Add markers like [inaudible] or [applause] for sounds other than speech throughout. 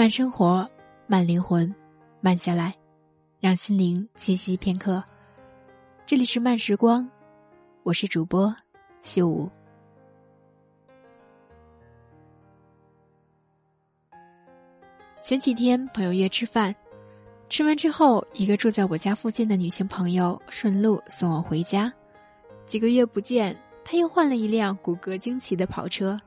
慢生活，慢灵魂，慢下来，让心灵栖息片刻。这里是慢时光，我是主播秀武。前几天朋友约吃饭，吃完之后，一个住在我家附近的女性朋友顺路送我回家。几个月不见，她又换了一辆骨骼惊奇的跑车。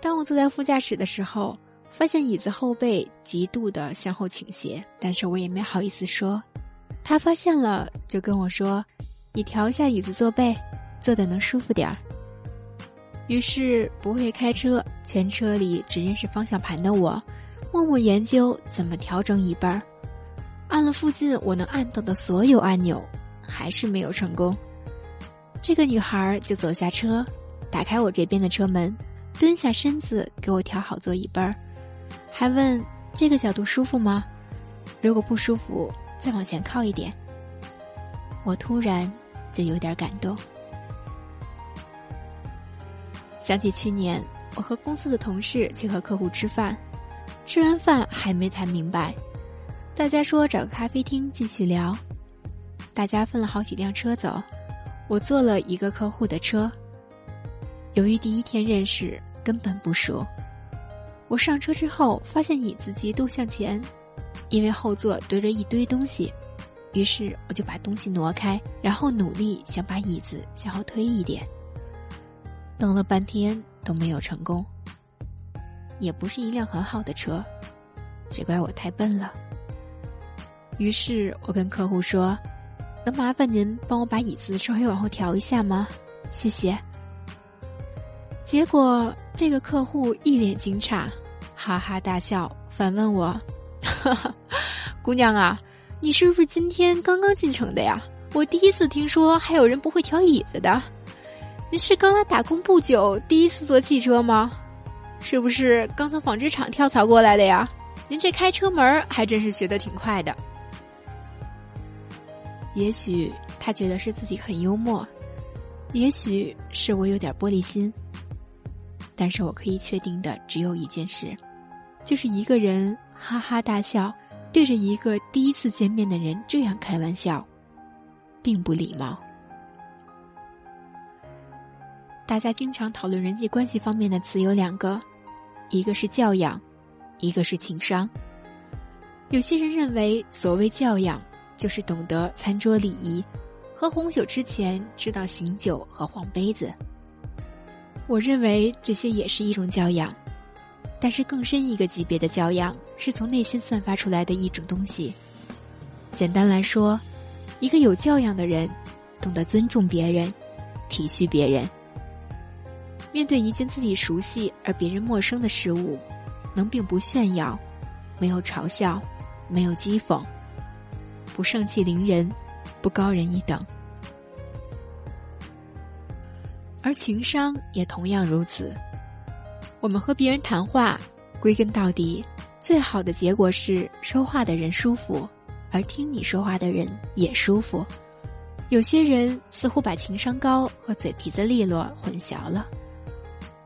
当我坐在副驾驶的时候。发现椅子后背极度的向后倾斜，但是我也没好意思说。他发现了，就跟我说：“你调一下椅子坐背，坐的能舒服点儿。”于是不会开车，全车里只认识方向盘的我，默默研究怎么调整椅背儿，按了附近我能按到的所有按钮，还是没有成功。这个女孩就走下车，打开我这边的车门，蹲下身子给我调好座椅背儿。还问这个角度舒服吗？如果不舒服，再往前靠一点。我突然就有点感动，想起去年我和公司的同事去和客户吃饭，吃完饭还没谈明白，大家说找个咖啡厅继续聊。大家分了好几辆车走，我坐了一个客户的车。由于第一天认识，根本不熟。我上车之后，发现椅子极度向前，因为后座堆着一堆东西，于是我就把东西挪开，然后努力想把椅子向后推一点。等了半天都没有成功。也不是一辆很好的车，只怪我太笨了。于是我跟客户说：“能麻烦您帮我把椅子稍微往后调一下吗？谢谢。”结果这个客户一脸惊诧，哈哈大笑，反问我：“ [laughs] 姑娘啊，你是不是今天刚刚进城的呀？我第一次听说还有人不会调椅子的。你是刚来打工不久，第一次坐汽车吗？是不是刚从纺织厂跳槽过来的呀？您这开车门还真是学得挺快的。”也许他觉得是自己很幽默，也许是我有点玻璃心。但是我可以确定的只有一件事，就是一个人哈哈大笑，对着一个第一次见面的人这样开玩笑，并不礼貌。大家经常讨论人际关系方面的词有两个，一个是教养，一个是情商。有些人认为，所谓教养，就是懂得餐桌礼仪，喝红酒之前知道醒酒和晃杯子。我认为这些也是一种教养，但是更深一个级别的教养是从内心散发出来的一种东西。简单来说，一个有教养的人，懂得尊重别人，体恤别人。面对一件自己熟悉而别人陌生的事物，能并不炫耀，没有嘲笑，没有讥讽，不盛气凌人，不高人一等。而情商也同样如此。我们和别人谈话，归根到底，最好的结果是说话的人舒服，而听你说话的人也舒服。有些人似乎把情商高和嘴皮子利落混淆了，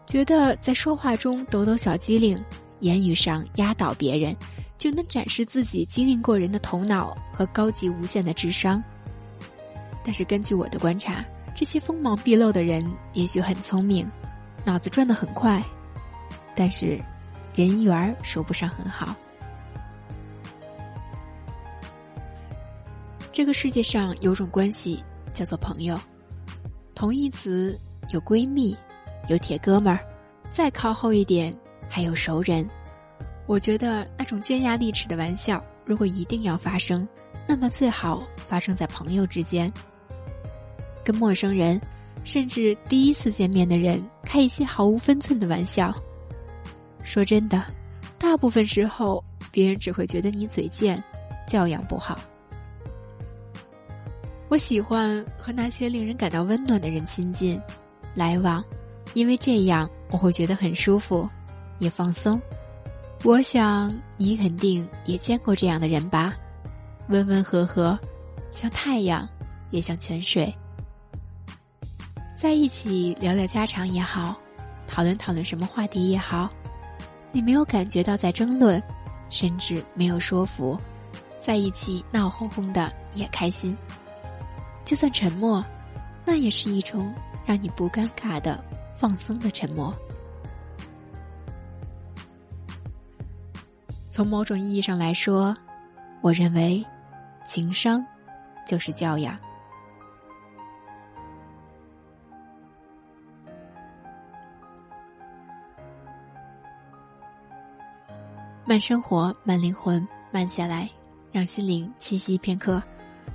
觉得在说话中抖抖小机灵，言语上压倒别人，就能展示自己机灵过人的头脑和高级无限的智商。但是根据我的观察。这些锋芒毕露的人也许很聪明，脑子转得很快，但是人缘说不上很好。这个世界上有种关系叫做朋友，同义词有闺蜜，有铁哥们儿，再靠后一点还有熟人。我觉得那种尖牙利齿的玩笑，如果一定要发生，那么最好发生在朋友之间。跟陌生人，甚至第一次见面的人开一些毫无分寸的玩笑。说真的，大部分时候别人只会觉得你嘴贱，教养不好。我喜欢和那些令人感到温暖的人亲近、来往，因为这样我会觉得很舒服，也放松。我想你肯定也见过这样的人吧？温温和和，像太阳，也像泉水。在一起聊聊家常也好，讨论讨论什么话题也好，你没有感觉到在争论，甚至没有说服，在一起闹哄哄的也开心。就算沉默，那也是一种让你不尴尬的放松的沉默。从某种意义上来说，我认为，情商就是教养。慢生活，慢灵魂，慢下来，让心灵栖息片刻。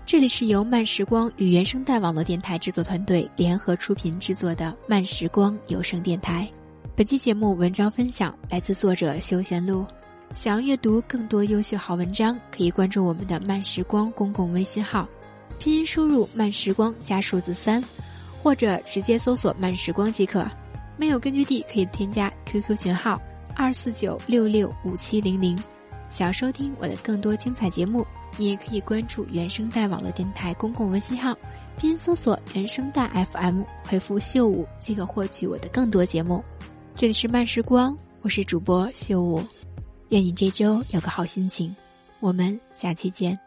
这里是由慢时光与原声带网络电台制作团队联合出品制作的慢时光有声电台。本期节目文章分享来自作者休闲路。想要阅读更多优秀好文章，可以关注我们的慢时光公共微信号，拼音输入慢时光加数字三，或者直接搜索慢时光即可。没有根据地可以添加 QQ 群号二四九六六五七零零。想要收听我的更多精彩节目。你也可以关注原声带网络电台公共微信号，拼音搜索“原声带 FM”，回复“秀舞”即可获取我的更多节目。这里是慢时光，我是主播秀舞，愿你这周有个好心情。我们下期见。